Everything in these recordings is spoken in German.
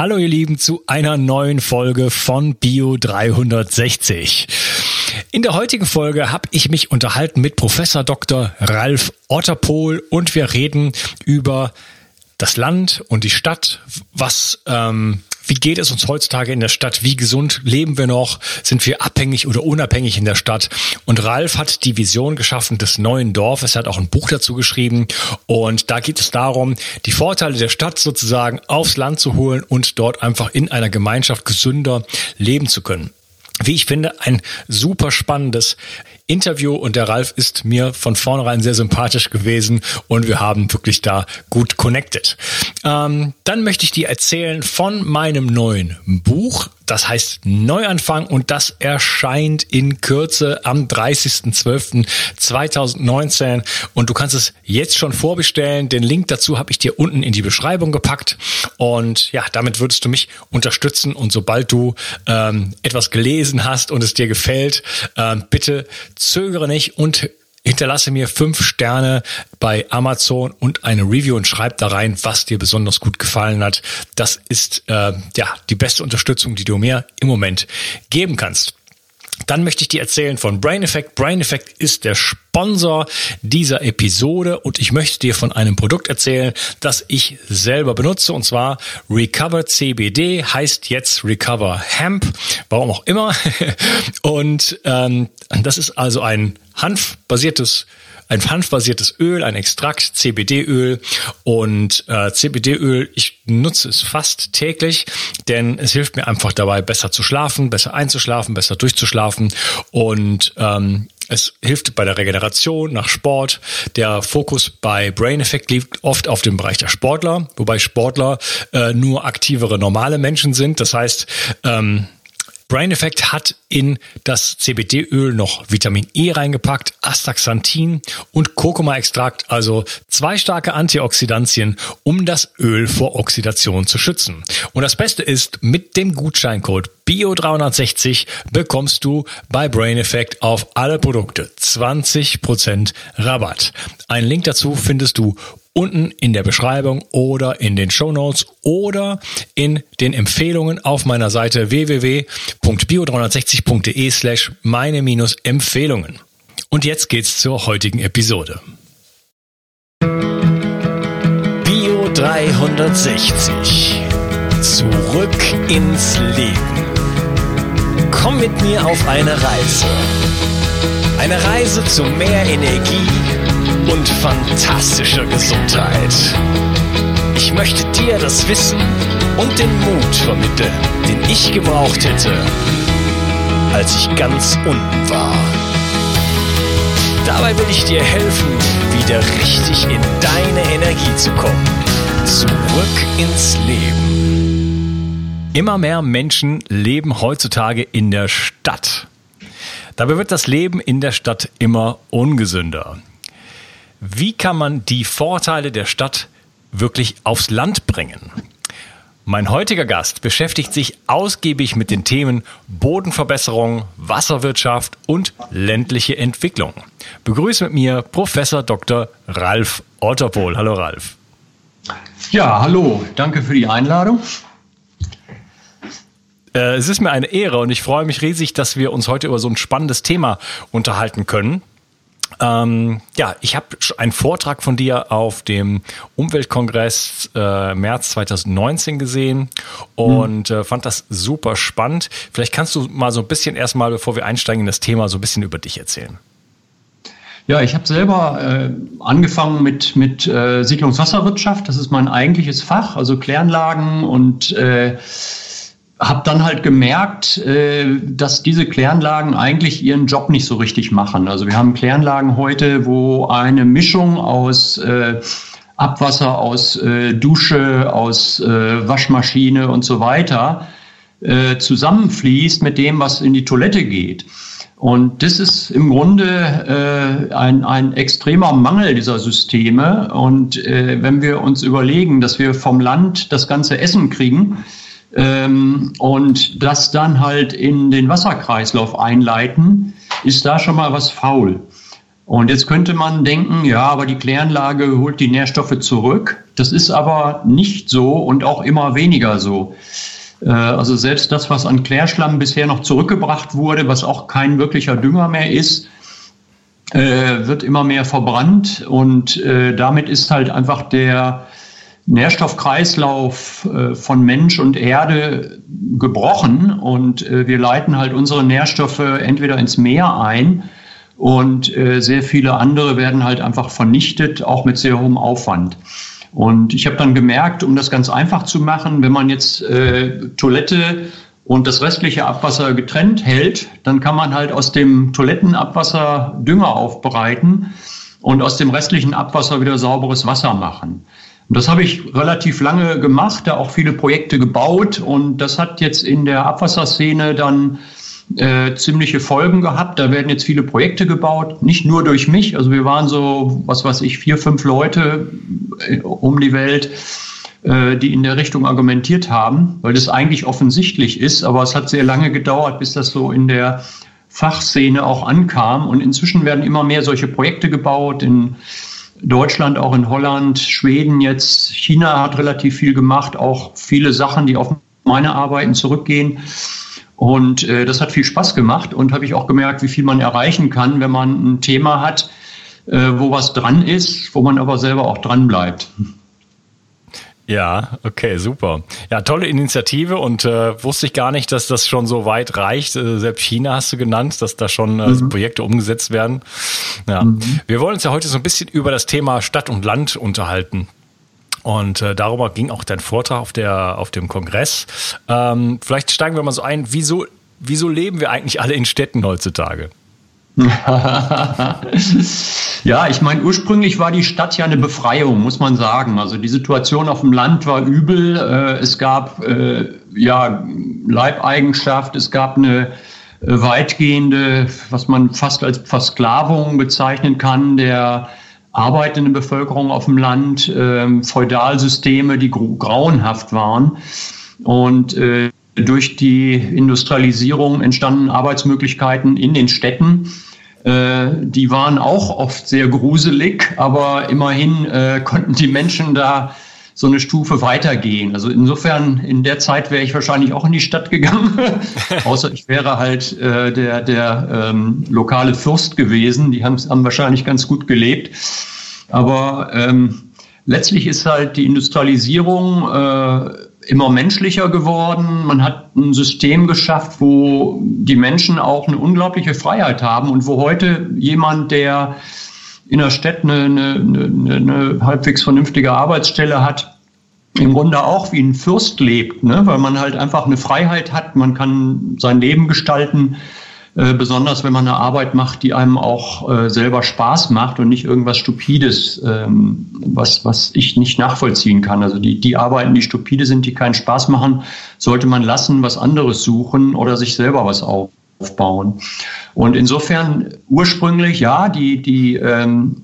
Hallo ihr Lieben zu einer neuen Folge von Bio 360. In der heutigen Folge habe ich mich unterhalten mit Professor Dr. Ralf Otterpohl und wir reden über das Land und die Stadt, was ähm, wie geht es uns heutzutage in der Stadt? Wie gesund leben wir noch? Sind wir abhängig oder unabhängig in der Stadt? Und Ralf hat die Vision geschaffen des neuen Dorfes. Er hat auch ein Buch dazu geschrieben. Und da geht es darum, die Vorteile der Stadt sozusagen aufs Land zu holen und dort einfach in einer Gemeinschaft gesünder leben zu können wie ich finde, ein super spannendes Interview und der Ralf ist mir von vornherein sehr sympathisch gewesen und wir haben wirklich da gut connected. Ähm, dann möchte ich dir erzählen von meinem neuen Buch. Das heißt Neuanfang und das erscheint in Kürze am 30.12.2019 und du kannst es jetzt schon vorbestellen. Den Link dazu habe ich dir unten in die Beschreibung gepackt und ja, damit würdest du mich unterstützen und sobald du ähm, etwas gelesen hast und es dir gefällt, ähm, bitte zögere nicht und hinterlasse mir fünf Sterne bei Amazon und eine Review und schreib da rein, was dir besonders gut gefallen hat. Das ist äh, ja die beste Unterstützung, die du mir im Moment geben kannst. Dann möchte ich dir erzählen von Brain Effect. Brain Effect ist der Sponsor dieser Episode und ich möchte dir von einem Produkt erzählen, das ich selber benutze und zwar Recover CBD heißt jetzt Recover Hemp, warum auch immer. Und ähm, das ist also ein hanfbasiertes ein hanfbasiertes Öl, ein Extrakt, CBD-Öl und äh, CBD-Öl, ich nutze es fast täglich, denn es hilft mir einfach dabei, besser zu schlafen, besser einzuschlafen, besser durchzuschlafen und ähm, es hilft bei der Regeneration nach Sport. Der Fokus bei Brain Effect liegt oft auf dem Bereich der Sportler, wobei Sportler äh, nur aktivere normale Menschen sind. Das heißt, ähm, Brain Effect hat in das CBD-Öl noch Vitamin E reingepackt, Astaxanthin und Kurkuma-Extrakt, also zwei starke Antioxidantien, um das Öl vor Oxidation zu schützen. Und das Beste ist, mit dem Gutscheincode BIO360 bekommst du bei Brain Effect auf alle Produkte 20% Rabatt. Einen Link dazu findest du unten in der Beschreibung oder in den Show Notes oder in den Empfehlungen auf meiner Seite www.bio360.de slash meine-empfehlungen. Und jetzt geht's zur heutigen Episode. Bio 360. Zurück ins Leben. Komm mit mir auf eine Reise. Eine Reise zu mehr Energie und fantastischer Gesundheit. Ich möchte dir das Wissen und den Mut vermitteln, den ich gebraucht hätte, als ich ganz unten war. Dabei will ich dir helfen, wieder richtig in deine Energie zu kommen. Zurück ins Leben. Immer mehr Menschen leben heutzutage in der Stadt. Dabei wird das Leben in der Stadt immer ungesünder. Wie kann man die Vorteile der Stadt wirklich aufs Land bringen? Mein heutiger Gast beschäftigt sich ausgiebig mit den Themen Bodenverbesserung, Wasserwirtschaft und ländliche Entwicklung. Begrüße mit mir Professor Dr. Ralf Otterpohl. Hallo Ralf. Ja, hallo. Danke für die Einladung. Äh, es ist mir eine Ehre und ich freue mich riesig, dass wir uns heute über so ein spannendes Thema unterhalten können. Ähm, ja, ich habe einen Vortrag von dir auf dem Umweltkongress äh, März 2019 gesehen und äh, fand das super spannend. Vielleicht kannst du mal so ein bisschen erstmal, bevor wir einsteigen in das Thema, so ein bisschen über dich erzählen. Ja, ich habe selber äh, angefangen mit, mit äh, Siedlungswasserwirtschaft. Das ist mein eigentliches Fach, also Kläranlagen und äh, habe dann halt gemerkt, äh, dass diese Kläranlagen eigentlich ihren Job nicht so richtig machen. Also wir haben Kläranlagen heute, wo eine Mischung aus äh, Abwasser, aus äh, Dusche, aus äh, Waschmaschine und so weiter äh, zusammenfließt mit dem, was in die Toilette geht. Und das ist im Grunde äh, ein, ein extremer Mangel dieser Systeme. Und äh, wenn wir uns überlegen, dass wir vom Land das ganze Essen kriegen, ähm, und das dann halt in den Wasserkreislauf einleiten, ist da schon mal was faul. Und jetzt könnte man denken, ja, aber die Kläranlage holt die Nährstoffe zurück. Das ist aber nicht so und auch immer weniger so. Äh, also selbst das, was an Klärschlamm bisher noch zurückgebracht wurde, was auch kein wirklicher Dünger mehr ist, äh, wird immer mehr verbrannt und äh, damit ist halt einfach der Nährstoffkreislauf von Mensch und Erde gebrochen und wir leiten halt unsere Nährstoffe entweder ins Meer ein und sehr viele andere werden halt einfach vernichtet, auch mit sehr hohem Aufwand. Und ich habe dann gemerkt, um das ganz einfach zu machen, wenn man jetzt äh, Toilette und das restliche Abwasser getrennt hält, dann kann man halt aus dem Toilettenabwasser Dünger aufbereiten und aus dem restlichen Abwasser wieder sauberes Wasser machen. Und das habe ich relativ lange gemacht, da auch viele Projekte gebaut und das hat jetzt in der Abwasserszene dann äh, ziemliche Folgen gehabt. Da werden jetzt viele Projekte gebaut, nicht nur durch mich. Also wir waren so, was weiß ich, vier, fünf Leute äh, um die Welt, äh, die in der Richtung argumentiert haben, weil das eigentlich offensichtlich ist. Aber es hat sehr lange gedauert, bis das so in der Fachszene auch ankam. Und inzwischen werden immer mehr solche Projekte gebaut in Deutschland, auch in Holland, Schweden jetzt. China hat relativ viel gemacht, auch viele Sachen, die auf meine Arbeiten zurückgehen. Und äh, das hat viel Spaß gemacht und habe ich auch gemerkt, wie viel man erreichen kann, wenn man ein Thema hat, äh, wo was dran ist, wo man aber selber auch dran bleibt. Ja, okay, super. Ja, tolle Initiative und äh, wusste ich gar nicht, dass das schon so weit reicht. Äh, selbst China hast du genannt, dass da schon äh, mhm. Projekte umgesetzt werden. Ja, mhm. wir wollen uns ja heute so ein bisschen über das Thema Stadt und Land unterhalten. Und äh, darüber ging auch dein Vortrag auf, der, auf dem Kongress. Ähm, vielleicht steigen wir mal so ein, wieso, wieso leben wir eigentlich alle in Städten heutzutage? ja, ich meine, ursprünglich war die Stadt ja eine Befreiung, muss man sagen. Also die Situation auf dem Land war übel. Äh, es gab äh, ja Leibeigenschaft, es gab eine äh, weitgehende, was man fast als Versklavung bezeichnen kann, der arbeitende Bevölkerung auf dem Land, äh, Feudalsysteme, die grauenhaft waren. Und durch die Industrialisierung entstanden Arbeitsmöglichkeiten in den Städten. Äh, die waren auch oft sehr gruselig, aber immerhin äh, konnten die Menschen da so eine Stufe weitergehen. Also insofern, in der Zeit wäre ich wahrscheinlich auch in die Stadt gegangen, außer ich wäre halt äh, der, der ähm, lokale Fürst gewesen. Die haben, haben wahrscheinlich ganz gut gelebt. Aber ähm, letztlich ist halt die Industrialisierung äh, immer menschlicher geworden. Man hat ein System geschafft, wo die Menschen auch eine unglaubliche Freiheit haben und wo heute jemand, der in der Stadt eine, eine, eine, eine halbwegs vernünftige Arbeitsstelle hat, im Grunde auch wie ein Fürst lebt, ne? weil man halt einfach eine Freiheit hat, man kann sein Leben gestalten, äh, besonders wenn man eine Arbeit macht, die einem auch äh, selber Spaß macht und nicht irgendwas Stupides, ähm, was, was ich nicht nachvollziehen kann. Also die, die Arbeiten, die stupide sind, die keinen Spaß machen, sollte man lassen, was anderes suchen oder sich selber was auf aufbauen. Und insofern ursprünglich, ja, die, die ähm,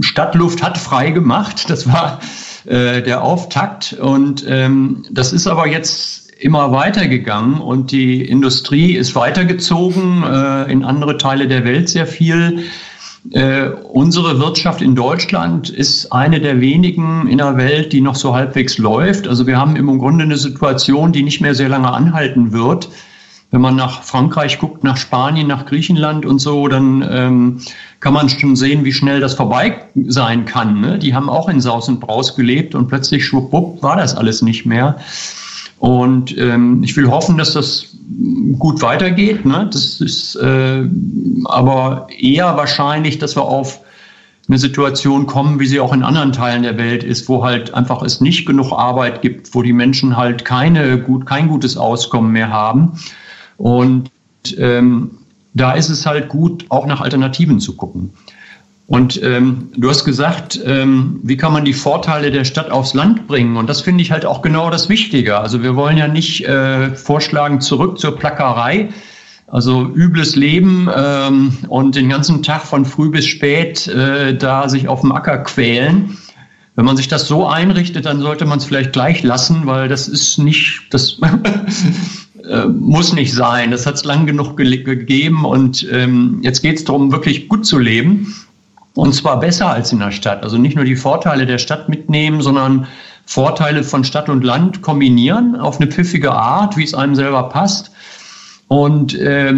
Stadtluft hat frei gemacht. Das war äh, der Auftakt. Und ähm, das ist aber jetzt immer weitergegangen und die Industrie ist weitergezogen äh, in andere Teile der Welt sehr viel. Äh, unsere Wirtschaft in Deutschland ist eine der wenigen in der Welt, die noch so halbwegs läuft. Also wir haben im Grunde eine Situation, die nicht mehr sehr lange anhalten wird wenn man nach Frankreich guckt, nach Spanien, nach Griechenland und so, dann ähm, kann man schon sehen, wie schnell das vorbei sein kann. Ne? Die haben auch in Saus und Braus gelebt und plötzlich schwuppwupp war das alles nicht mehr. Und ähm, ich will hoffen, dass das gut weitergeht. Ne? Das ist äh, aber eher wahrscheinlich, dass wir auf eine Situation kommen, wie sie auch in anderen Teilen der Welt ist, wo halt einfach es nicht genug Arbeit gibt, wo die Menschen halt keine gut, kein gutes Auskommen mehr haben. Und ähm, da ist es halt gut, auch nach Alternativen zu gucken. Und ähm, du hast gesagt, ähm, wie kann man die Vorteile der Stadt aufs Land bringen? Und das finde ich halt auch genau das Wichtige. Also wir wollen ja nicht äh, vorschlagen, zurück zur Plackerei, also übles Leben ähm, und den ganzen Tag von früh bis spät äh, da sich auf dem Acker quälen. Wenn man sich das so einrichtet, dann sollte man es vielleicht gleich lassen, weil das ist nicht, das äh, muss nicht sein. Das hat es lang genug ge gegeben und ähm, jetzt geht es darum, wirklich gut zu leben. Und zwar besser als in der Stadt. Also nicht nur die Vorteile der Stadt mitnehmen, sondern Vorteile von Stadt und Land kombinieren auf eine pfiffige Art, wie es einem selber passt. Und äh,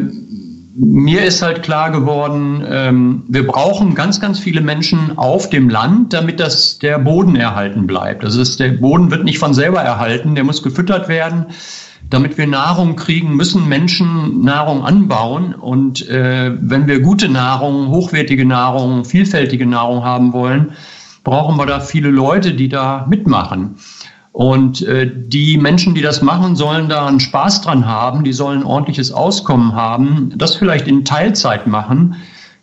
mir ist halt klar geworden, ähm, wir brauchen ganz, ganz viele Menschen auf dem Land, damit das der Boden erhalten bleibt. Also ist, der Boden wird nicht von selber erhalten, der muss gefüttert werden. Damit wir Nahrung kriegen, müssen Menschen Nahrung anbauen. Und äh, wenn wir gute Nahrung, hochwertige Nahrung, vielfältige Nahrung haben wollen, brauchen wir da viele Leute, die da mitmachen. Und äh, die Menschen, die das machen, sollen da einen Spaß dran haben, die sollen ordentliches Auskommen haben, das vielleicht in Teilzeit machen.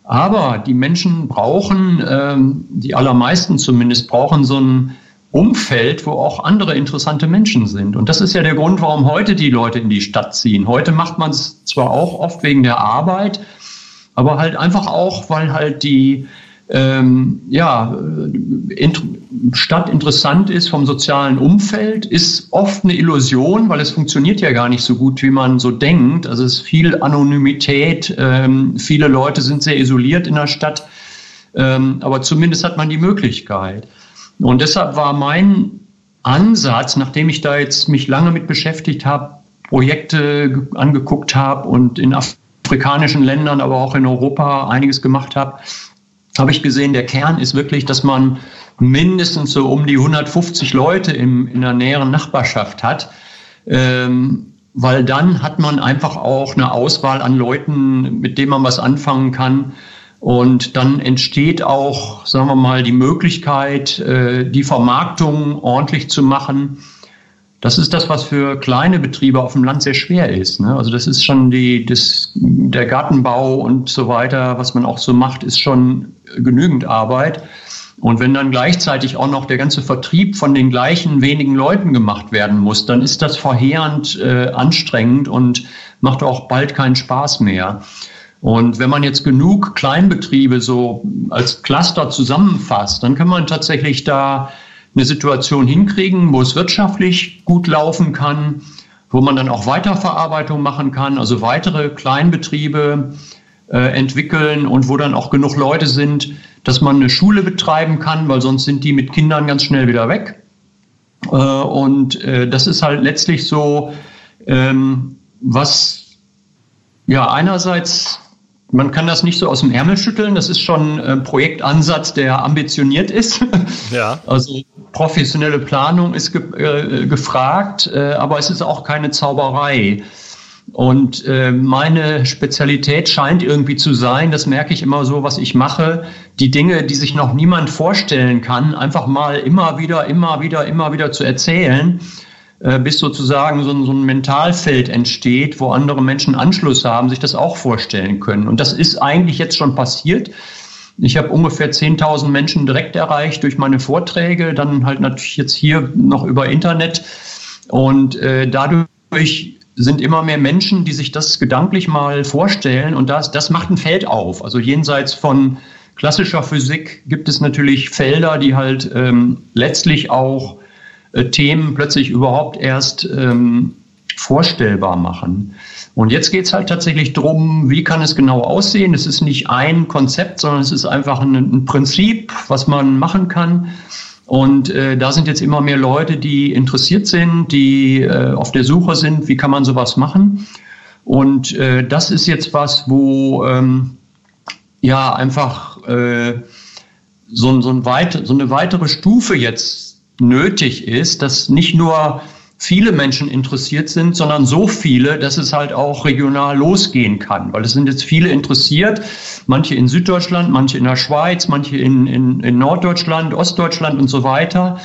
Aber die Menschen brauchen, ähm, die allermeisten zumindest, brauchen so ein Umfeld, wo auch andere interessante Menschen sind. Und das ist ja der Grund, warum heute die Leute in die Stadt ziehen. Heute macht man es zwar auch oft wegen der Arbeit, aber halt einfach auch, weil halt die ähm, ja, int Stadt interessant ist vom sozialen Umfeld, ist oft eine Illusion, weil es funktioniert ja gar nicht so gut, wie man so denkt. Also es ist viel Anonymität, ähm, viele Leute sind sehr isoliert in der Stadt, ähm, aber zumindest hat man die Möglichkeit. Und deshalb war mein Ansatz, nachdem ich da jetzt mich lange mit beschäftigt habe, Projekte angeguckt habe und in afrikanischen Ländern, aber auch in Europa einiges gemacht habe, habe ich gesehen, der Kern ist wirklich, dass man mindestens so um die 150 Leute im, in der näheren Nachbarschaft hat. Ähm, weil dann hat man einfach auch eine Auswahl an Leuten, mit denen man was anfangen kann. Und dann entsteht auch, sagen wir mal, die Möglichkeit, äh, die Vermarktung ordentlich zu machen. Das ist das, was für kleine Betriebe auf dem Land sehr schwer ist. Ne? Also das ist schon die, das, der Gartenbau und so weiter, was man auch so macht, ist schon genügend Arbeit. Und wenn dann gleichzeitig auch noch der ganze Vertrieb von den gleichen wenigen Leuten gemacht werden muss, dann ist das verheerend äh, anstrengend und macht auch bald keinen Spaß mehr. Und wenn man jetzt genug Kleinbetriebe so als Cluster zusammenfasst, dann kann man tatsächlich da eine Situation hinkriegen, wo es wirtschaftlich gut laufen kann, wo man dann auch Weiterverarbeitung machen kann, also weitere Kleinbetriebe äh, entwickeln und wo dann auch genug Leute sind, dass man eine Schule betreiben kann, weil sonst sind die mit Kindern ganz schnell wieder weg. Äh, und äh, das ist halt letztlich so, ähm, was ja einerseits man kann das nicht so aus dem Ärmel schütteln. Das ist schon ein Projektansatz, der ambitioniert ist. Ja. Also professionelle Planung ist ge äh, gefragt, äh, aber es ist auch keine Zauberei. Und äh, meine Spezialität scheint irgendwie zu sein, das merke ich immer so, was ich mache, die Dinge, die sich noch niemand vorstellen kann, einfach mal immer wieder, immer wieder, immer wieder zu erzählen äh, bis sozusagen so ein, so ein Mentalfeld entsteht, wo andere Menschen Anschluss haben, sich das auch vorstellen können. Und das ist eigentlich jetzt schon passiert. Ich habe ungefähr 10.000 Menschen direkt erreicht durch meine Vorträge, dann halt natürlich jetzt hier noch über Internet. Und äh, dadurch sind immer mehr Menschen, die sich das gedanklich mal vorstellen. Und das, das macht ein Feld auf. Also jenseits von klassischer Physik gibt es natürlich Felder, die halt ähm, letztlich auch äh, Themen plötzlich überhaupt erst ähm, vorstellbar machen. Und jetzt geht es halt tatsächlich darum, wie kann es genau aussehen. Es ist nicht ein Konzept, sondern es ist einfach ein, ein Prinzip, was man machen kann. Und äh, da sind jetzt immer mehr Leute, die interessiert sind, die äh, auf der Suche sind, wie kann man sowas machen. Und äh, das ist jetzt was, wo ähm, ja einfach äh, so, so, ein weit, so eine weitere Stufe jetzt nötig ist, dass nicht nur viele Menschen interessiert sind, sondern so viele, dass es halt auch regional losgehen kann. Weil es sind jetzt viele interessiert, manche in Süddeutschland, manche in der Schweiz, manche in, in, in Norddeutschland, Ostdeutschland und so weiter.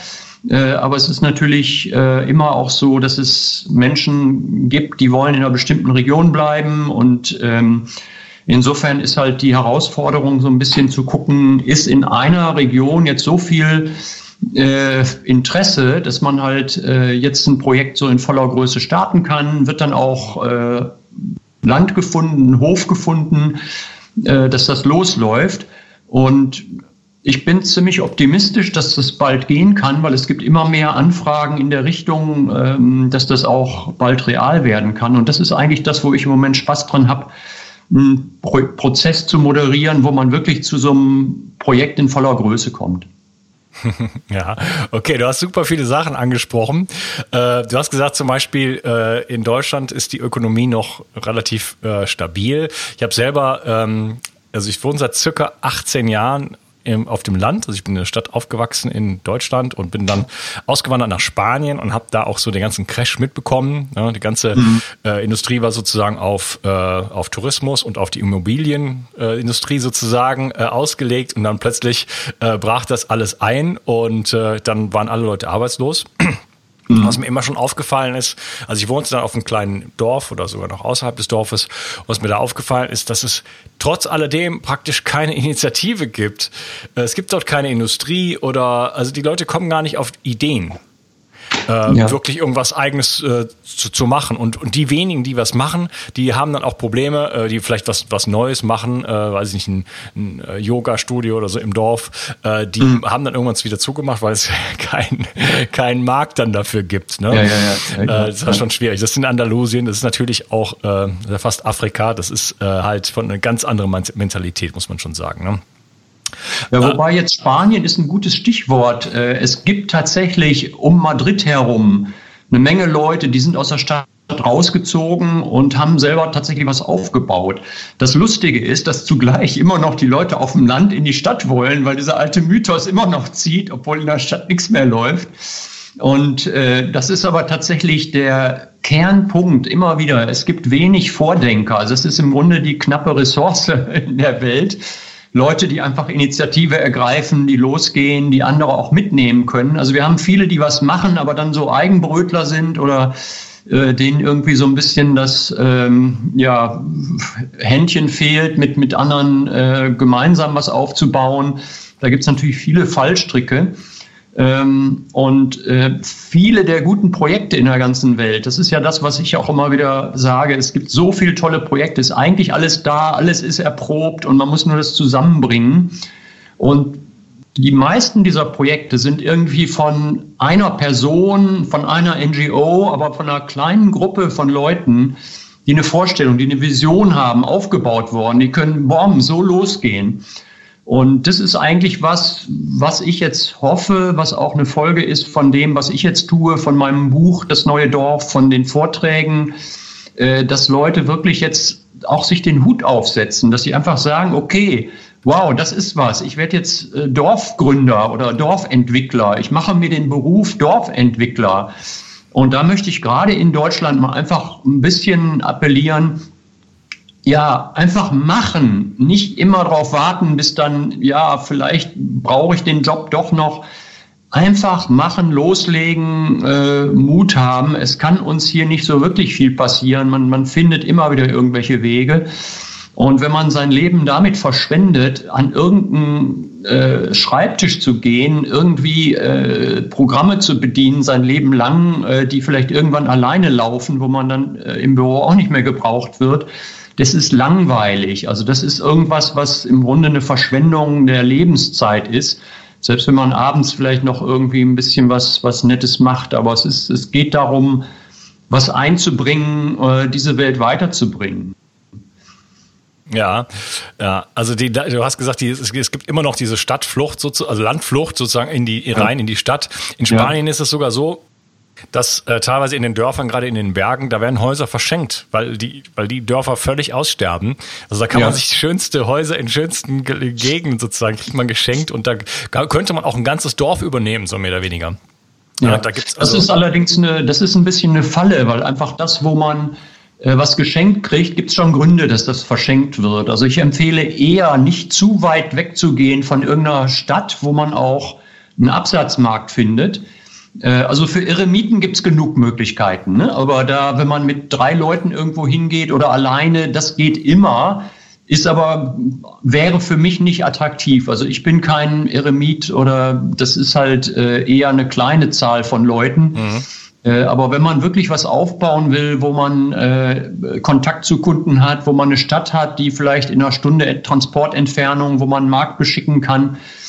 Äh, aber es ist natürlich äh, immer auch so, dass es Menschen gibt, die wollen in einer bestimmten Region bleiben und ähm, Insofern ist halt die Herausforderung so ein bisschen zu gucken, ist in einer Region jetzt so viel äh, Interesse, dass man halt äh, jetzt ein Projekt so in voller Größe starten kann, wird dann auch äh, Land gefunden, Hof gefunden, äh, dass das losläuft. Und ich bin ziemlich optimistisch, dass das bald gehen kann, weil es gibt immer mehr Anfragen in der Richtung, ähm, dass das auch bald real werden kann. Und das ist eigentlich das, wo ich im Moment Spaß dran habe, einen Pro Prozess zu moderieren, wo man wirklich zu so einem Projekt in voller Größe kommt. ja, okay, du hast super viele Sachen angesprochen. Äh, du hast gesagt, zum Beispiel äh, in Deutschland ist die Ökonomie noch relativ äh, stabil. Ich habe selber, ähm, also ich wohne seit circa 18 Jahren im, auf dem Land. Also ich bin in der Stadt aufgewachsen in Deutschland und bin dann ausgewandert nach Spanien und habe da auch so den ganzen Crash mitbekommen. Ja, die ganze mhm. äh, Industrie war sozusagen auf, äh, auf Tourismus und auf die Immobilienindustrie äh, sozusagen äh, ausgelegt und dann plötzlich äh, brach das alles ein und äh, dann waren alle Leute arbeitslos. Mhm. Was mir immer schon aufgefallen ist, also ich wohnte dann auf einem kleinen Dorf oder sogar noch außerhalb des Dorfes, was mir da aufgefallen ist, dass es trotz alledem praktisch keine Initiative gibt. Es gibt dort keine Industrie oder, also die Leute kommen gar nicht auf Ideen äh, ja. wirklich irgendwas Eigenes äh, zu, zu machen. Und, und die wenigen, die was machen, die haben dann auch Probleme, äh, die vielleicht was, was Neues machen, äh, weiß ich nicht, ein, ein äh, Yoga-Studio oder so im Dorf, äh, die mhm. haben dann irgendwann wieder zugemacht, weil es keinen kein Markt dann dafür gibt. Ne? Ja, ja, ja. Äh, das ist schon schwierig. Das ist in Andalusien, das ist natürlich auch äh, fast Afrika, das ist äh, halt von einer ganz anderen Mentalität, muss man schon sagen. Ne? Ja, wobei jetzt Spanien ist ein gutes Stichwort. Äh, es gibt tatsächlich um Madrid herum eine Menge Leute, die sind aus der Stadt rausgezogen und haben selber tatsächlich was aufgebaut. Das Lustige ist, dass zugleich immer noch die Leute auf dem Land in die Stadt wollen, weil dieser alte Mythos immer noch zieht, obwohl in der Stadt nichts mehr läuft. Und äh, das ist aber tatsächlich der Kernpunkt immer wieder. Es gibt wenig Vordenker. Also es ist im Grunde die knappe Ressource in der Welt. Leute, die einfach Initiative ergreifen, die losgehen, die andere auch mitnehmen können. Also wir haben viele, die was machen, aber dann so Eigenbrötler sind oder äh, denen irgendwie so ein bisschen das ähm, ja, Händchen fehlt, mit, mit anderen äh, gemeinsam was aufzubauen. Da gibt es natürlich viele Fallstricke. Ähm, und äh, viele der guten Projekte in der ganzen Welt, das ist ja das, was ich auch immer wieder sage, es gibt so viele tolle Projekte, ist eigentlich alles da, alles ist erprobt und man muss nur das zusammenbringen. Und die meisten dieser Projekte sind irgendwie von einer Person, von einer NGO, aber von einer kleinen Gruppe von Leuten, die eine Vorstellung, die eine Vision haben, aufgebaut worden. Die können, boom, so losgehen. Und das ist eigentlich was, was ich jetzt hoffe, was auch eine Folge ist von dem, was ich jetzt tue, von meinem Buch Das neue Dorf, von den Vorträgen, äh, dass Leute wirklich jetzt auch sich den Hut aufsetzen, dass sie einfach sagen, okay, wow, das ist was. Ich werde jetzt äh, Dorfgründer oder Dorfentwickler. Ich mache mir den Beruf Dorfentwickler. Und da möchte ich gerade in Deutschland mal einfach ein bisschen appellieren, ja, einfach machen, nicht immer darauf warten, bis dann, ja, vielleicht brauche ich den Job doch noch. Einfach machen, loslegen, äh, Mut haben. Es kann uns hier nicht so wirklich viel passieren. Man, man findet immer wieder irgendwelche Wege. Und wenn man sein Leben damit verschwendet, an irgendeinen äh, Schreibtisch zu gehen, irgendwie äh, Programme zu bedienen, sein Leben lang, äh, die vielleicht irgendwann alleine laufen, wo man dann äh, im Büro auch nicht mehr gebraucht wird, das ist langweilig. Also das ist irgendwas, was im Grunde eine Verschwendung der Lebenszeit ist. Selbst wenn man abends vielleicht noch irgendwie ein bisschen was, was Nettes macht. Aber es, ist, es geht darum, was einzubringen, äh, diese Welt weiterzubringen. Ja, ja, also die, du hast gesagt, die, es, es gibt immer noch diese Stadtflucht, also Landflucht sozusagen in die rein in die Stadt. In Spanien ja. ist es sogar so, dass äh, teilweise in den Dörfern, gerade in den Bergen, da werden Häuser verschenkt, weil die, weil die Dörfer völlig aussterben. Also da kann ja. man sich schönste Häuser in schönsten Gegenden sozusagen kriegt man geschenkt und da könnte man auch ein ganzes Dorf übernehmen, so mehr oder weniger. Ja, ja da gibt's also das ist allerdings eine, das ist ein bisschen eine Falle, weil einfach das, wo man äh, was geschenkt kriegt, gibt es schon Gründe, dass das verschenkt wird. Also ich empfehle eher nicht zu weit wegzugehen von irgendeiner Stadt, wo man auch einen Absatzmarkt findet also für Eremiten gibt es genug Möglichkeiten. Ne? Aber da, wenn man mit drei Leuten irgendwo hingeht oder alleine, das geht immer. Ist aber, wäre für mich nicht attraktiv. Also ich bin kein Eremit oder das ist halt äh, eher eine kleine Zahl von Leuten. Mhm. Äh, aber wenn man wirklich was aufbauen will, wo man äh, Kontakt zu Kunden hat, wo man eine Stadt hat, die vielleicht in einer Stunde Transportentfernung, wo man einen Markt beschicken kann, äh,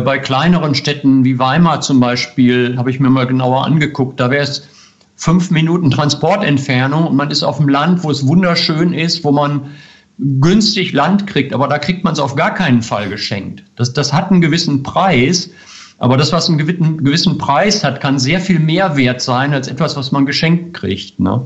bei kleineren Städten wie Weimar zum Beispiel, habe ich mir mal genauer angeguckt, da wäre es fünf Minuten Transportentfernung und man ist auf dem Land, wo es wunderschön ist, wo man günstig Land kriegt, aber da kriegt man es auf gar keinen Fall geschenkt. Das, das hat einen gewissen Preis. Aber das, was einen gewissen, gewissen Preis hat, kann sehr viel mehr wert sein als etwas, was man geschenkt kriegt. Ne?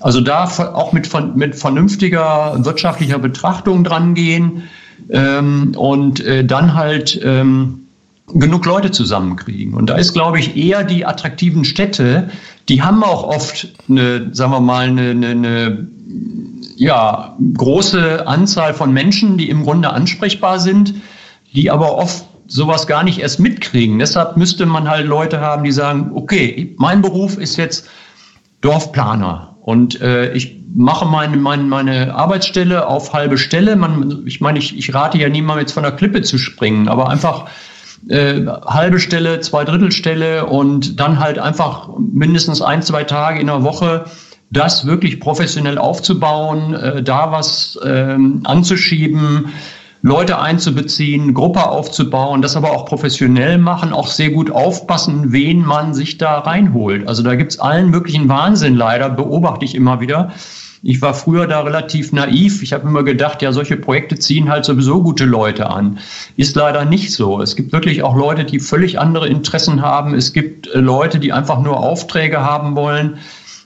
Also da auch mit, mit vernünftiger wirtschaftlicher Betrachtung dran gehen ähm, und äh, dann halt ähm, genug Leute zusammenkriegen. Und da ist, glaube ich, eher die attraktiven Städte, die haben auch oft eine, sagen wir mal, eine, eine, eine ja, große Anzahl von Menschen, die im Grunde ansprechbar sind, die aber oft sowas gar nicht erst mitkriegen. Deshalb müsste man halt Leute haben, die sagen, okay, mein Beruf ist jetzt Dorfplaner und äh, ich mache meine, meine, meine Arbeitsstelle auf halbe Stelle. Man, ich meine, ich, ich rate ja niemandem jetzt von der Klippe zu springen, aber einfach äh, halbe Stelle, zwei Drittel Stelle und dann halt einfach mindestens ein, zwei Tage in der Woche das wirklich professionell aufzubauen, äh, da was ähm, anzuschieben, Leute einzubeziehen, Gruppe aufzubauen, das aber auch professionell machen, auch sehr gut aufpassen, wen man sich da reinholt. Also da gibt's allen möglichen Wahnsinn leider, beobachte ich immer wieder. Ich war früher da relativ naiv. Ich habe immer gedacht, ja, solche Projekte ziehen halt sowieso gute Leute an. Ist leider nicht so. Es gibt wirklich auch Leute, die völlig andere Interessen haben. Es gibt äh, Leute, die einfach nur Aufträge haben wollen.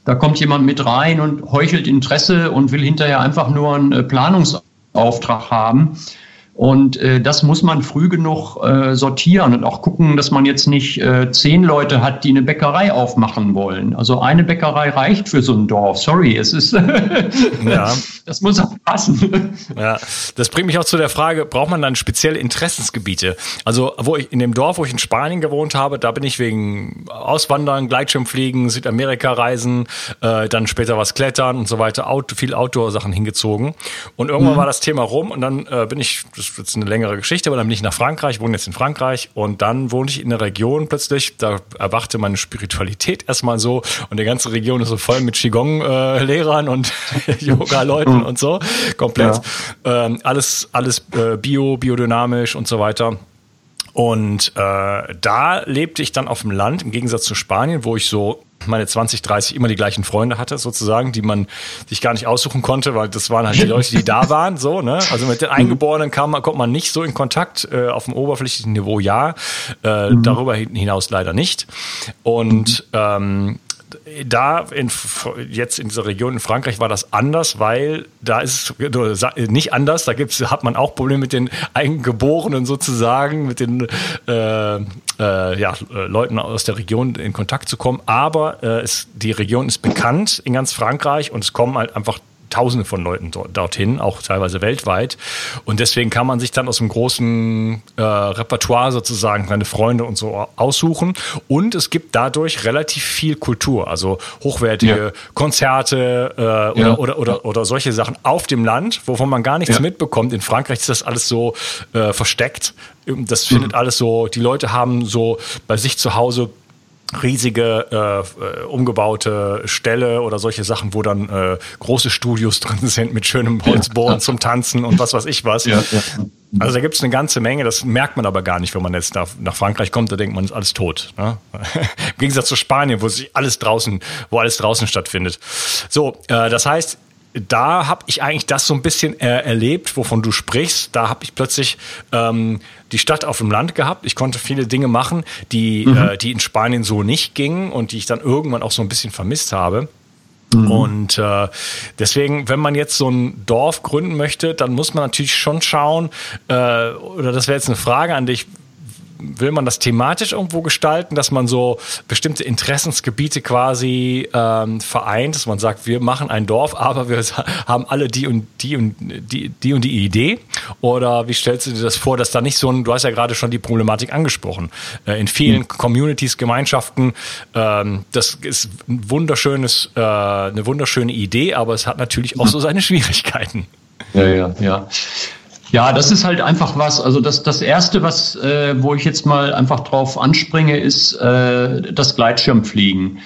Da kommt jemand mit rein und heuchelt Interesse und will hinterher einfach nur einen äh, Planungsauftrag haben. Und äh, das muss man früh genug äh, sortieren und auch gucken, dass man jetzt nicht äh, zehn Leute hat, die eine Bäckerei aufmachen wollen. Also eine Bäckerei reicht für so ein Dorf. Sorry, es ist ja. das muss auch passen. Ja, das bringt mich auch zu der Frage: Braucht man dann spezielle Interessensgebiete? Also wo ich in dem Dorf, wo ich in Spanien gewohnt habe, da bin ich wegen Auswandern, Gleitschirmfliegen, Südamerika-Reisen, äh, dann später was Klettern und so weiter, Auto, viel Outdoor-Sachen hingezogen. Und irgendwann mhm. war das Thema rum und dann äh, bin ich das ist eine längere Geschichte, aber dann bin ich nach Frankreich, wohne jetzt in Frankreich und dann wohne ich in der Region plötzlich, da erwachte meine Spiritualität erstmal so und die ganze Region ist so voll mit Qigong-Lehrern und Yoga-Leuten und so, komplett. Ja. Ähm, alles, alles äh, bio, biodynamisch und so weiter. Und äh, da lebte ich dann auf dem Land, im Gegensatz zu Spanien, wo ich so meine 20, 30 immer die gleichen Freunde hatte, sozusagen, die man sich gar nicht aussuchen konnte, weil das waren halt die Leute, die da waren, so, ne? Also mit den mhm. Eingeborenen kam man, kommt man nicht so in Kontakt, äh, auf dem oberflächlichen Niveau ja, äh, mhm. darüber hinaus leider nicht. Und ähm, da in, jetzt in dieser Region in Frankreich war das anders, weil da ist es nicht anders. Da gibt's, hat man auch Probleme mit den Eingeborenen sozusagen, mit den äh, äh, ja, Leuten aus der Region in Kontakt zu kommen. Aber äh, es, die Region ist bekannt in ganz Frankreich und es kommen halt einfach Tausende von Leuten dort, dorthin, auch teilweise weltweit. Und deswegen kann man sich dann aus dem großen äh, Repertoire sozusagen seine Freunde und so aussuchen. Und es gibt dadurch relativ viel Kultur, also hochwertige ja. Konzerte äh, oder, ja. oder, oder, oder solche Sachen auf dem Land, wovon man gar nichts ja. mitbekommt. In Frankreich ist das alles so äh, versteckt. Das findet mhm. alles so, die Leute haben so bei sich zu Hause riesige äh, äh, umgebaute Ställe oder solche Sachen, wo dann äh, große Studios drin sind mit schönem Holzbohren ja. zum Tanzen und was weiß ich was. Ja, ja. Also da gibt es eine ganze Menge, das merkt man aber gar nicht, wenn man jetzt nach, nach Frankreich kommt, da denkt man, ist alles tot. Ne? Im Gegensatz zu Spanien, wo sich alles draußen, wo alles draußen stattfindet. So, äh, das heißt, da habe ich eigentlich das so ein bisschen äh, erlebt, wovon du sprichst. Da habe ich plötzlich ähm, die Stadt auf dem Land gehabt. Ich konnte viele Dinge machen, die, mhm. äh, die in Spanien so nicht gingen und die ich dann irgendwann auch so ein bisschen vermisst habe. Mhm. Und äh, deswegen, wenn man jetzt so ein Dorf gründen möchte, dann muss man natürlich schon schauen, äh, oder das wäre jetzt eine Frage an dich, will man das thematisch irgendwo gestalten, dass man so bestimmte Interessensgebiete quasi ähm, vereint, dass man sagt, wir machen ein Dorf, aber wir haben alle die und die und die, die und die Idee? Oder wie stellst du dir das vor, dass da nicht so ein, du hast ja gerade schon die Problematik angesprochen, äh, in vielen mhm. Communities, Gemeinschaften, ähm, das ist ein wunderschönes, äh, eine wunderschöne Idee, aber es hat natürlich auch so seine Schwierigkeiten. Ja, ja, ja. Ja, das ist halt einfach was. Also das, das Erste, was, äh, wo ich jetzt mal einfach drauf anspringe, ist äh, das Gleitschirmfliegen.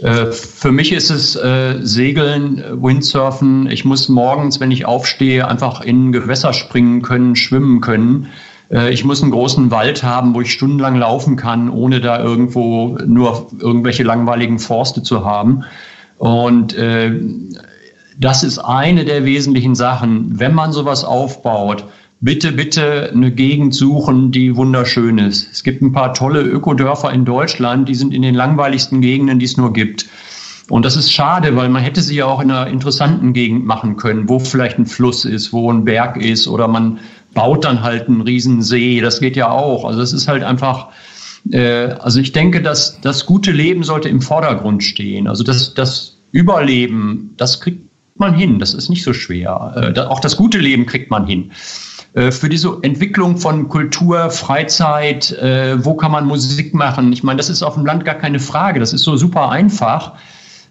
Äh, für mich ist es äh, Segeln, Windsurfen. Ich muss morgens, wenn ich aufstehe, einfach in Gewässer springen können, schwimmen können. Äh, ich muss einen großen Wald haben, wo ich stundenlang laufen kann, ohne da irgendwo nur irgendwelche langweiligen Forste zu haben. Und äh, das ist eine der wesentlichen Sachen. Wenn man sowas aufbaut, bitte, bitte eine Gegend suchen, die wunderschön ist. Es gibt ein paar tolle Ökodörfer in Deutschland, die sind in den langweiligsten Gegenden, die es nur gibt. Und das ist schade, weil man hätte sie ja auch in einer interessanten Gegend machen können, wo vielleicht ein Fluss ist, wo ein Berg ist oder man baut dann halt einen Riesensee. Das geht ja auch. Also es ist halt einfach, äh, also ich denke, dass das gute Leben sollte im Vordergrund stehen. Also das, das Überleben, das kriegt man hin. Das ist nicht so schwer. Äh, auch das gute Leben kriegt man hin. Äh, für diese Entwicklung von Kultur, Freizeit, äh, wo kann man Musik machen? Ich meine, das ist auf dem Land gar keine Frage. Das ist so super einfach.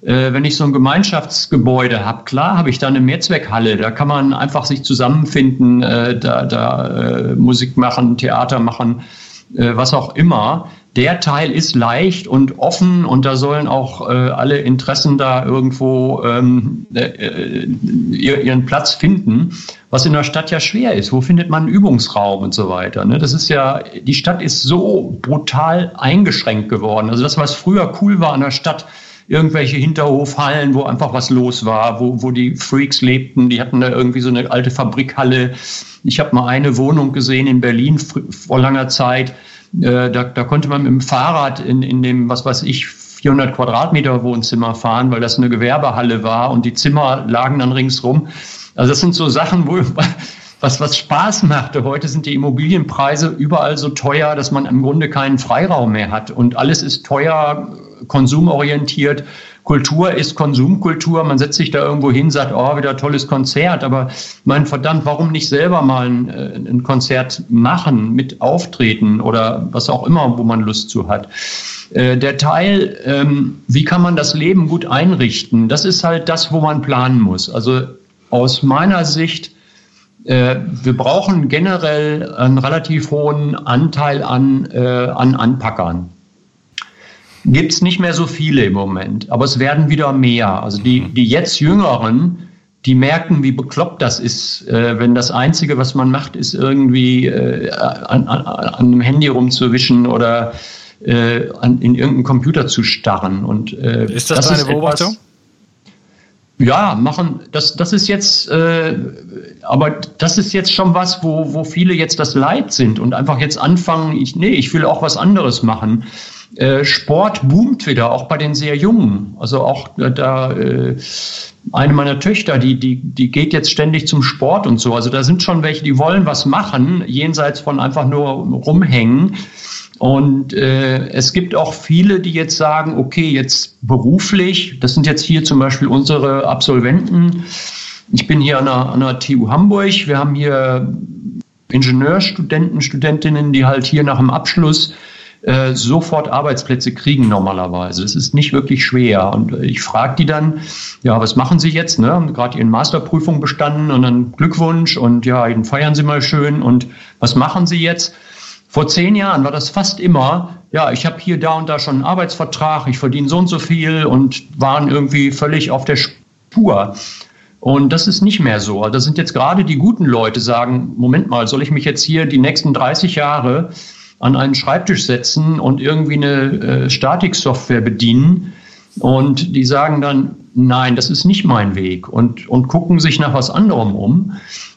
Äh, wenn ich so ein Gemeinschaftsgebäude habe, klar habe ich da eine Mehrzweckhalle, da kann man einfach sich zusammenfinden, da, da Musik machen, Theater machen, was auch immer der Teil ist leicht und offen und da sollen auch äh, alle Interessen da irgendwo ähm, äh, ihren Platz finden, was in der Stadt ja schwer ist. Wo findet man einen Übungsraum und so weiter? Ne? Das ist ja, die Stadt ist so brutal eingeschränkt geworden. Also das, was früher cool war an der Stadt, irgendwelche Hinterhofhallen, wo einfach was los war, wo, wo die Freaks lebten. Die hatten da irgendwie so eine alte Fabrikhalle. Ich habe mal eine Wohnung gesehen in Berlin vor langer Zeit äh, da, da konnte man mit dem Fahrrad in, in dem, was weiß ich, 400 Quadratmeter Wohnzimmer fahren, weil das eine Gewerbehalle war und die Zimmer lagen dann ringsrum. Also das sind so Sachen, wo was, was Spaß machte. Heute sind die Immobilienpreise überall so teuer, dass man im Grunde keinen Freiraum mehr hat und alles ist teuer, konsumorientiert. Kultur ist Konsumkultur. Man setzt sich da irgendwo hin, sagt, oh, wieder tolles Konzert. Aber mein verdammt, warum nicht selber mal ein, äh, ein Konzert machen, mit auftreten oder was auch immer, wo man Lust zu hat. Äh, der Teil, ähm, wie kann man das Leben gut einrichten, das ist halt das, wo man planen muss. Also aus meiner Sicht, äh, wir brauchen generell einen relativ hohen Anteil an, an Anpackern gibt es nicht mehr so viele im Moment, aber es werden wieder mehr. Also die, die jetzt Jüngeren, die merken, wie bekloppt das ist, äh, wenn das Einzige, was man macht, ist irgendwie äh, an, an, an einem Handy rumzuwischen oder äh, an, in irgendeinen Computer zu starren. Und, äh, ist das, das deine Beobachtung? Etwas, ja, machen, das, das ist jetzt, äh, aber das ist jetzt schon was, wo, wo viele jetzt das Leid sind und einfach jetzt anfangen, ich, nee, ich will auch was anderes machen. Äh, Sport boomt wieder, auch bei den sehr Jungen. Also auch äh, da äh, eine meiner Töchter, die, die, die geht jetzt ständig zum Sport und so. Also da sind schon welche, die wollen was machen, jenseits von einfach nur rumhängen. Und äh, es gibt auch viele, die jetzt sagen, okay, jetzt beruflich, das sind jetzt hier zum Beispiel unsere Absolventen. Ich bin hier an der, an der TU Hamburg. Wir haben hier Ingenieurstudenten, Studentinnen, die halt hier nach dem Abschluss äh, sofort Arbeitsplätze kriegen normalerweise. Es ist nicht wirklich schwer. Und ich frage die dann, ja, was machen Sie jetzt? Ne? Haben gerade Ihren Masterprüfung bestanden und dann Glückwunsch und ja, dann feiern Sie mal schön. Und was machen Sie jetzt? Vor zehn Jahren war das fast immer, ja, ich habe hier da und da schon einen Arbeitsvertrag, ich verdiene so und so viel und waren irgendwie völlig auf der Spur. Und das ist nicht mehr so. Das sind jetzt gerade die guten Leute, sagen, Moment mal, soll ich mich jetzt hier die nächsten 30 Jahre an einen Schreibtisch setzen und irgendwie eine äh, Statiksoftware bedienen. Und die sagen dann, nein, das ist nicht mein Weg und, und gucken sich nach was anderem um.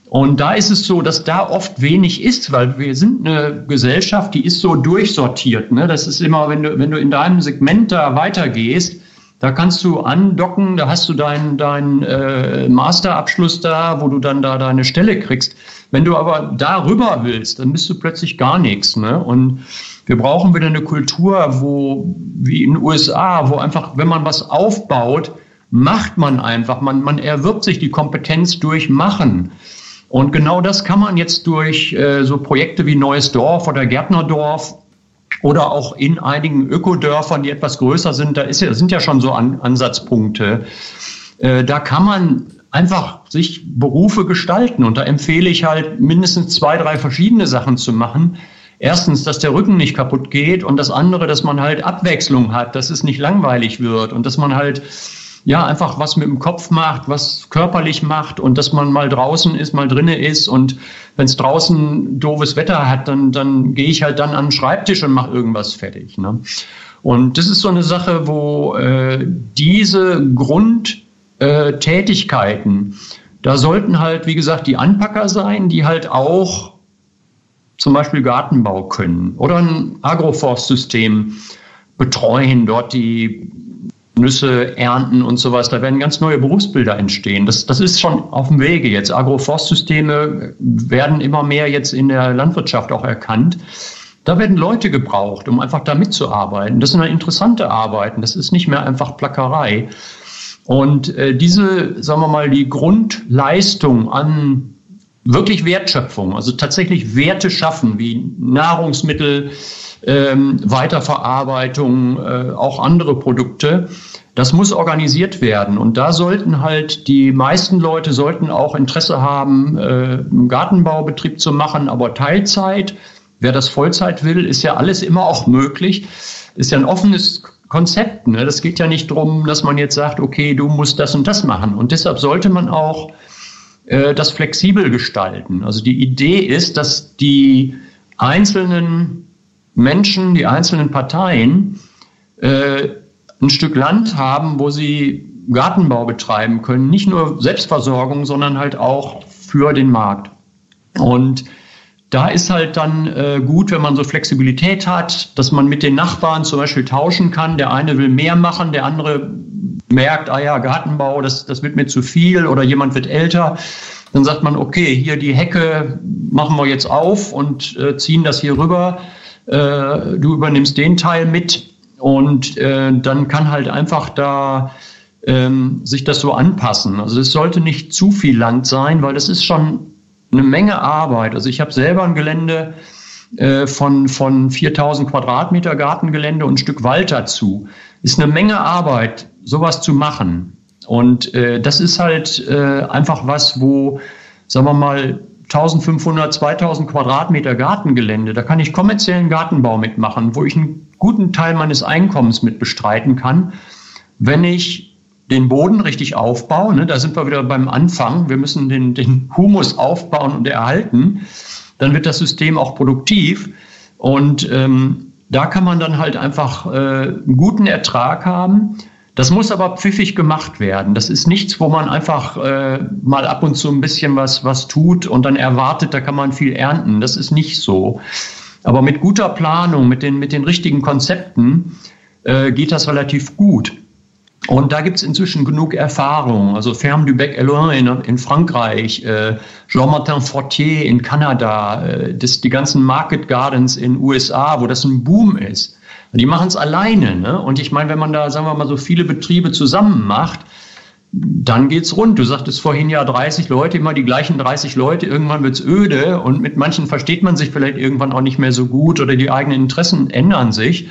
Und da ist es so, dass da oft wenig ist, weil wir sind eine Gesellschaft, die ist so durchsortiert. Ne? Das ist immer, wenn du, wenn du in deinem Segment da weitergehst, da kannst du andocken, da hast du deinen dein, äh, Masterabschluss da, wo du dann da deine Stelle kriegst. Wenn du aber darüber willst, dann bist du plötzlich gar nichts. Ne? Und wir brauchen wieder eine Kultur, wo, wie in den USA, wo einfach, wenn man was aufbaut, macht man einfach. Man, man erwirbt sich die Kompetenz durch Machen. Und genau das kann man jetzt durch äh, so Projekte wie Neues Dorf oder Gärtnerdorf oder auch in einigen Ökodörfern, die etwas größer sind, da ist sind ja schon so An Ansatzpunkte. Äh, da kann man einfach sich Berufe gestalten. Und da empfehle ich halt mindestens zwei, drei verschiedene Sachen zu machen. Erstens, dass der Rücken nicht kaputt geht und das andere, dass man halt Abwechslung hat, dass es nicht langweilig wird und dass man halt ja einfach was mit dem Kopf macht, was körperlich macht und dass man mal draußen ist, mal drinne ist und wenn es draußen doofes Wetter hat, dann, dann gehe ich halt dann an den Schreibtisch und mache irgendwas fertig. Ne? Und das ist so eine Sache, wo äh, diese Grund äh. Da sollten halt, wie gesagt, die Anpacker sein, die halt auch zum Beispiel Gartenbau können oder ein Agroforstsystem betreuen, dort die Nüsse ernten und sowas. Da werden ganz neue Berufsbilder entstehen. Das, das ist schon auf dem Wege jetzt. Agroforstsysteme werden immer mehr jetzt in der Landwirtschaft auch erkannt. Da werden Leute gebraucht, um einfach da mitzuarbeiten. Das sind halt interessante Arbeiten. Das ist nicht mehr einfach Plackerei. Und äh, diese, sagen wir mal, die Grundleistung an wirklich Wertschöpfung, also tatsächlich Werte schaffen, wie Nahrungsmittel, ähm, Weiterverarbeitung, äh, auch andere Produkte. Das muss organisiert werden. Und da sollten halt die meisten Leute sollten auch Interesse haben, äh, einen Gartenbaubetrieb zu machen, aber Teilzeit. Wer das Vollzeit will, ist ja alles immer auch möglich. Ist ja ein offenes Konzept. Ne? Das geht ja nicht darum, dass man jetzt sagt, okay, du musst das und das machen. Und deshalb sollte man auch äh, das flexibel gestalten. Also die Idee ist, dass die einzelnen Menschen, die einzelnen Parteien äh, ein Stück Land haben, wo sie Gartenbau betreiben können. Nicht nur Selbstversorgung, sondern halt auch für den Markt. Und da ist halt dann äh, gut, wenn man so Flexibilität hat, dass man mit den Nachbarn zum Beispiel tauschen kann. Der eine will mehr machen, der andere merkt, ah ja, Gartenbau, das, das wird mir zu viel oder jemand wird älter. Dann sagt man, okay, hier die Hecke machen wir jetzt auf und äh, ziehen das hier rüber äh, du übernimmst den Teil mit und äh, dann kann halt einfach da ähm, sich das so anpassen. Also es sollte nicht zu viel Land sein, weil das ist schon eine Menge Arbeit. Also ich habe selber ein Gelände äh, von, von 4000 Quadratmeter Gartengelände und ein Stück Wald dazu. Ist eine Menge Arbeit, sowas zu machen. Und äh, das ist halt äh, einfach was, wo, sagen wir mal, 1500, 2000 Quadratmeter Gartengelände, da kann ich kommerziellen Gartenbau mitmachen, wo ich einen guten Teil meines Einkommens mit bestreiten kann, wenn ich den Boden richtig aufbaue. Ne, da sind wir wieder beim Anfang. Wir müssen den, den Humus aufbauen und erhalten. Dann wird das System auch produktiv. Und ähm, da kann man dann halt einfach äh, einen guten Ertrag haben das muss aber pfiffig gemacht werden. Das ist nichts, wo man einfach äh, mal ab und zu ein bisschen was, was tut und dann erwartet, da kann man viel ernten. Das ist nicht so. Aber mit guter Planung, mit den, mit den richtigen Konzepten äh, geht das relativ gut. Und da gibt es inzwischen genug Erfahrung. Also Ferme du Bec Eloin in, in Frankreich, äh, Jean-Martin Fortier in Kanada, äh, das, die ganzen Market Gardens in USA, wo das ein Boom ist. Die machen es alleine. Ne? Und ich meine, wenn man da, sagen wir mal, so viele Betriebe zusammen macht, dann geht's rund. Du sagtest vorhin ja 30 Leute, immer die gleichen 30 Leute, irgendwann wird's öde und mit manchen versteht man sich vielleicht irgendwann auch nicht mehr so gut oder die eigenen Interessen ändern sich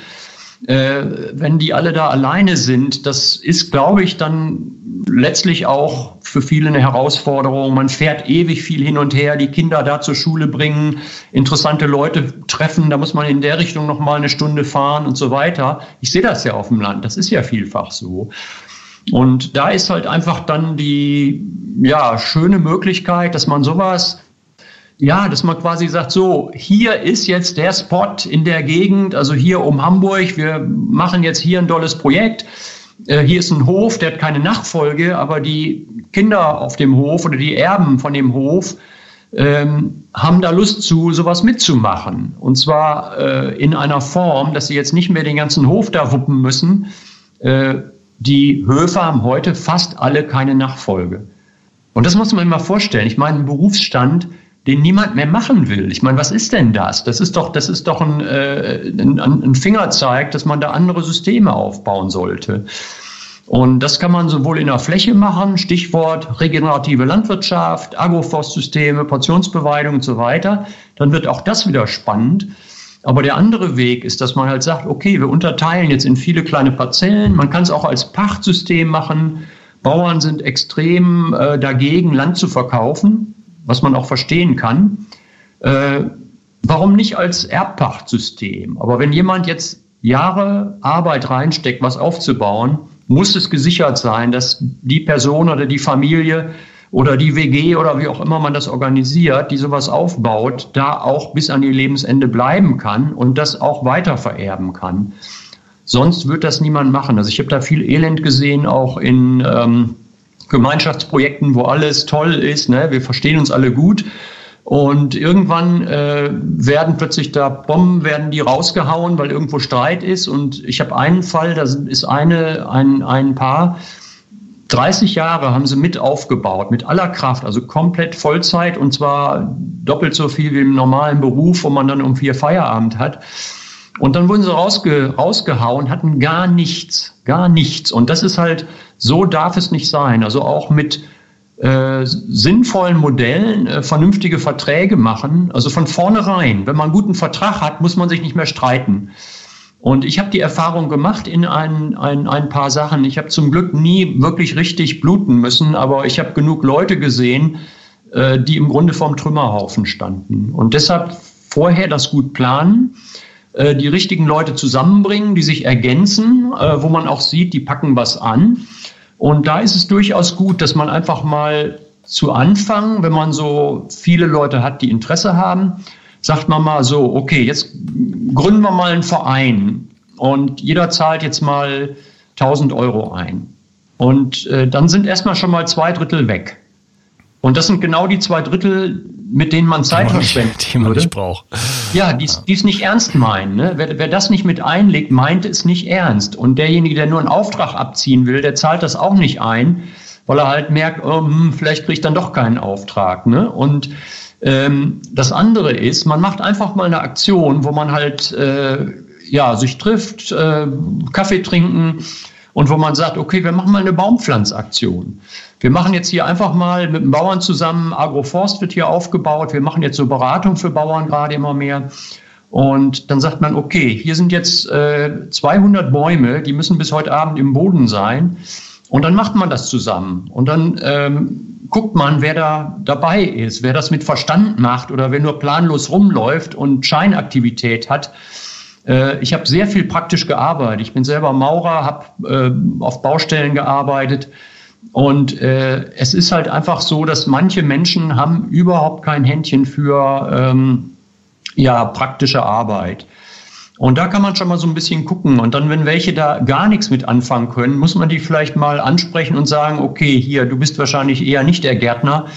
wenn die alle da alleine sind, das ist, glaube ich, dann letztlich auch für viele eine Herausforderung. Man fährt ewig viel hin und her, die Kinder da zur Schule bringen, interessante Leute treffen, da muss man in der Richtung noch mal eine Stunde fahren und so weiter. Ich sehe das ja auf dem Land, das ist ja vielfach so. Und da ist halt einfach dann die ja, schöne Möglichkeit, dass man sowas ja, dass man quasi sagt, so, hier ist jetzt der Spot in der Gegend, also hier um Hamburg, wir machen jetzt hier ein tolles Projekt. Äh, hier ist ein Hof, der hat keine Nachfolge, aber die Kinder auf dem Hof oder die Erben von dem Hof ähm, haben da Lust zu, sowas mitzumachen. Und zwar äh, in einer Form, dass sie jetzt nicht mehr den ganzen Hof da wuppen müssen. Äh, die Höfe haben heute fast alle keine Nachfolge. Und das muss man mal vorstellen. Ich meine, ein Berufsstand, den niemand mehr machen will. Ich meine, was ist denn das? Das ist doch, das ist doch ein, äh, ein, ein Fingerzeig, dass man da andere Systeme aufbauen sollte. Und das kann man sowohl in der Fläche machen, Stichwort regenerative Landwirtschaft, Agroforstsysteme, Portionsbeweidung und so weiter. Dann wird auch das wieder spannend. Aber der andere Weg ist, dass man halt sagt, okay, wir unterteilen jetzt in viele kleine Parzellen. Man kann es auch als Pachtsystem machen. Bauern sind extrem äh, dagegen, Land zu verkaufen was man auch verstehen kann. Äh, warum nicht als Erbpachtsystem? Aber wenn jemand jetzt Jahre Arbeit reinsteckt, was aufzubauen, muss es gesichert sein, dass die Person oder die Familie oder die WG oder wie auch immer man das organisiert, die sowas aufbaut, da auch bis an ihr Lebensende bleiben kann und das auch weiter vererben kann. Sonst wird das niemand machen. Also ich habe da viel Elend gesehen, auch in ähm, Gemeinschaftsprojekten, wo alles toll ist, ne? wir verstehen uns alle gut. Und irgendwann äh, werden plötzlich da Bomben, werden die rausgehauen, weil irgendwo Streit ist. Und ich habe einen Fall, da ist eine, ein, ein Paar, 30 Jahre haben sie mit aufgebaut, mit aller Kraft, also komplett Vollzeit und zwar doppelt so viel wie im normalen Beruf, wo man dann um vier Feierabend hat. Und dann wurden sie rausge rausgehauen, hatten gar nichts, gar nichts. Und das ist halt, so darf es nicht sein. Also auch mit äh, sinnvollen Modellen äh, vernünftige Verträge machen. Also von vornherein, wenn man einen guten Vertrag hat, muss man sich nicht mehr streiten. Und ich habe die Erfahrung gemacht in ein, ein, ein paar Sachen. Ich habe zum Glück nie wirklich richtig bluten müssen, aber ich habe genug Leute gesehen, äh, die im Grunde vorm Trümmerhaufen standen. Und deshalb vorher das gut planen, äh, die richtigen Leute zusammenbringen, die sich ergänzen, äh, wo man auch sieht, die packen was an. Und da ist es durchaus gut, dass man einfach mal zu Anfang, wenn man so viele Leute hat, die Interesse haben, sagt man mal so, okay, jetzt gründen wir mal einen Verein und jeder zahlt jetzt mal 1000 Euro ein. Und äh, dann sind erstmal schon mal zwei Drittel weg. Und das sind genau die zwei Drittel, mit denen man Zeit verschwendet. Die man nicht braucht. Ja, die es nicht ernst meinen. Ne? Wer, wer das nicht mit einlegt, meint es nicht ernst. Und derjenige, der nur einen Auftrag abziehen will, der zahlt das auch nicht ein, weil er halt merkt, oh, hm, vielleicht kriegt dann doch keinen Auftrag. Ne? Und ähm, das andere ist, man macht einfach mal eine Aktion, wo man halt äh, ja, sich trifft, äh, Kaffee trinken und wo man sagt, okay, wir machen mal eine Baumpflanzaktion. Wir machen jetzt hier einfach mal mit dem Bauern zusammen, Agroforst wird hier aufgebaut, wir machen jetzt so Beratung für Bauern gerade immer mehr. Und dann sagt man, okay, hier sind jetzt äh, 200 Bäume, die müssen bis heute Abend im Boden sein. Und dann macht man das zusammen. Und dann ähm, guckt man, wer da dabei ist, wer das mit Verstand macht oder wer nur planlos rumläuft und Scheinaktivität hat. Äh, ich habe sehr viel praktisch gearbeitet. Ich bin selber Maurer, habe äh, auf Baustellen gearbeitet. Und äh, es ist halt einfach so, dass manche Menschen haben überhaupt kein Händchen für ähm, ja, praktische Arbeit. Und da kann man schon mal so ein bisschen gucken. Und dann, wenn welche da gar nichts mit anfangen können, muss man die vielleicht mal ansprechen und sagen, okay, hier, du bist wahrscheinlich eher nicht der Gärtner,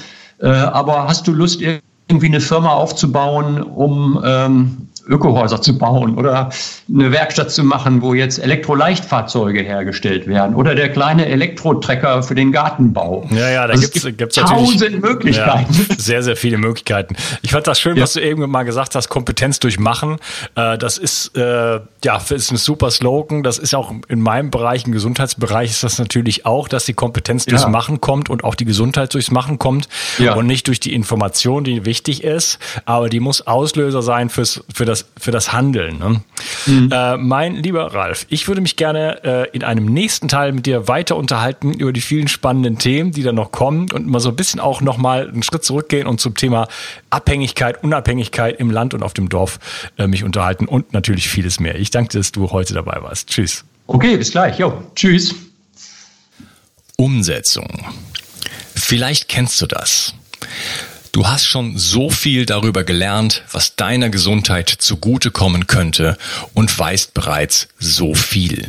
äh, aber hast du Lust, irgendwie eine Firma aufzubauen, um ähm, Ökohäuser zu bauen oder eine Werkstatt zu machen, wo jetzt Elektroleichtfahrzeuge hergestellt werden oder der kleine Elektrotrecker für den Gartenbau. Ja, ja, da also gibt's, gibt es tausend Möglichkeiten. Ja, sehr, sehr viele Möglichkeiten. Ich fand das schön, ja. was du eben mal gesagt hast, Kompetenz durch Machen. Äh, das ist, äh, ja, ist ein super Slogan. Das ist auch in meinem Bereich, im Gesundheitsbereich ist das natürlich auch, dass die Kompetenz durchs ja. Machen kommt und auch die Gesundheit durchs Machen kommt ja. und nicht durch die Information, die wichtig ist, aber die muss Auslöser sein fürs, für das das, für das Handeln. Ne? Mhm. Äh, mein lieber Ralf, ich würde mich gerne äh, in einem nächsten Teil mit dir weiter unterhalten über die vielen spannenden Themen, die da noch kommen und mal so ein bisschen auch nochmal einen Schritt zurückgehen und zum Thema Abhängigkeit, Unabhängigkeit im Land und auf dem Dorf äh, mich unterhalten und natürlich vieles mehr. Ich danke, dass du heute dabei warst. Tschüss. Okay, bis gleich. Jo, tschüss. Umsetzung. Vielleicht kennst du das. Du hast schon so viel darüber gelernt, was deiner Gesundheit zugutekommen könnte und weißt bereits so viel.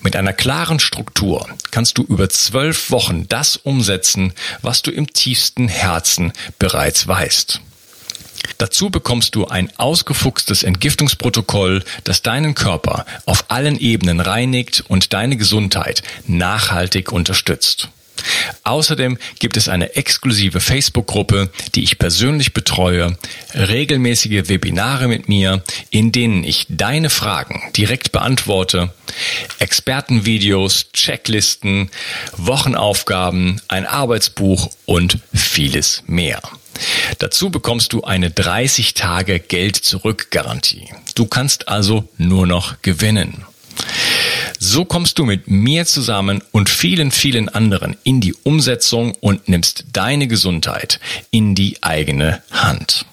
Mit einer klaren Struktur kannst du über zwölf Wochen das umsetzen, was du im tiefsten Herzen bereits weißt. Dazu bekommst du ein ausgefuchstes Entgiftungsprotokoll, das deinen Körper auf allen Ebenen reinigt und deine Gesundheit nachhaltig unterstützt. Außerdem gibt es eine exklusive Facebook-Gruppe, die ich persönlich betreue, regelmäßige Webinare mit mir, in denen ich deine Fragen direkt beantworte, Expertenvideos, Checklisten, Wochenaufgaben, ein Arbeitsbuch und vieles mehr. Dazu bekommst du eine 30 Tage Geld zurück Garantie. Du kannst also nur noch gewinnen. So kommst du mit mir zusammen und vielen, vielen anderen in die Umsetzung und nimmst deine Gesundheit in die eigene Hand.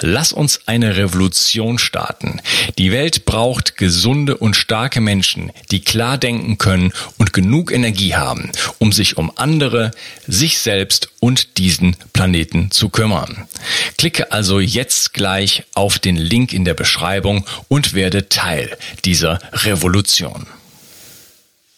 Lass uns eine Revolution starten. Die Welt braucht gesunde und starke Menschen, die klar denken können und genug Energie haben, um sich um andere, sich selbst und diesen Planeten zu kümmern. Klicke also jetzt gleich auf den Link in der Beschreibung und werde Teil dieser Revolution.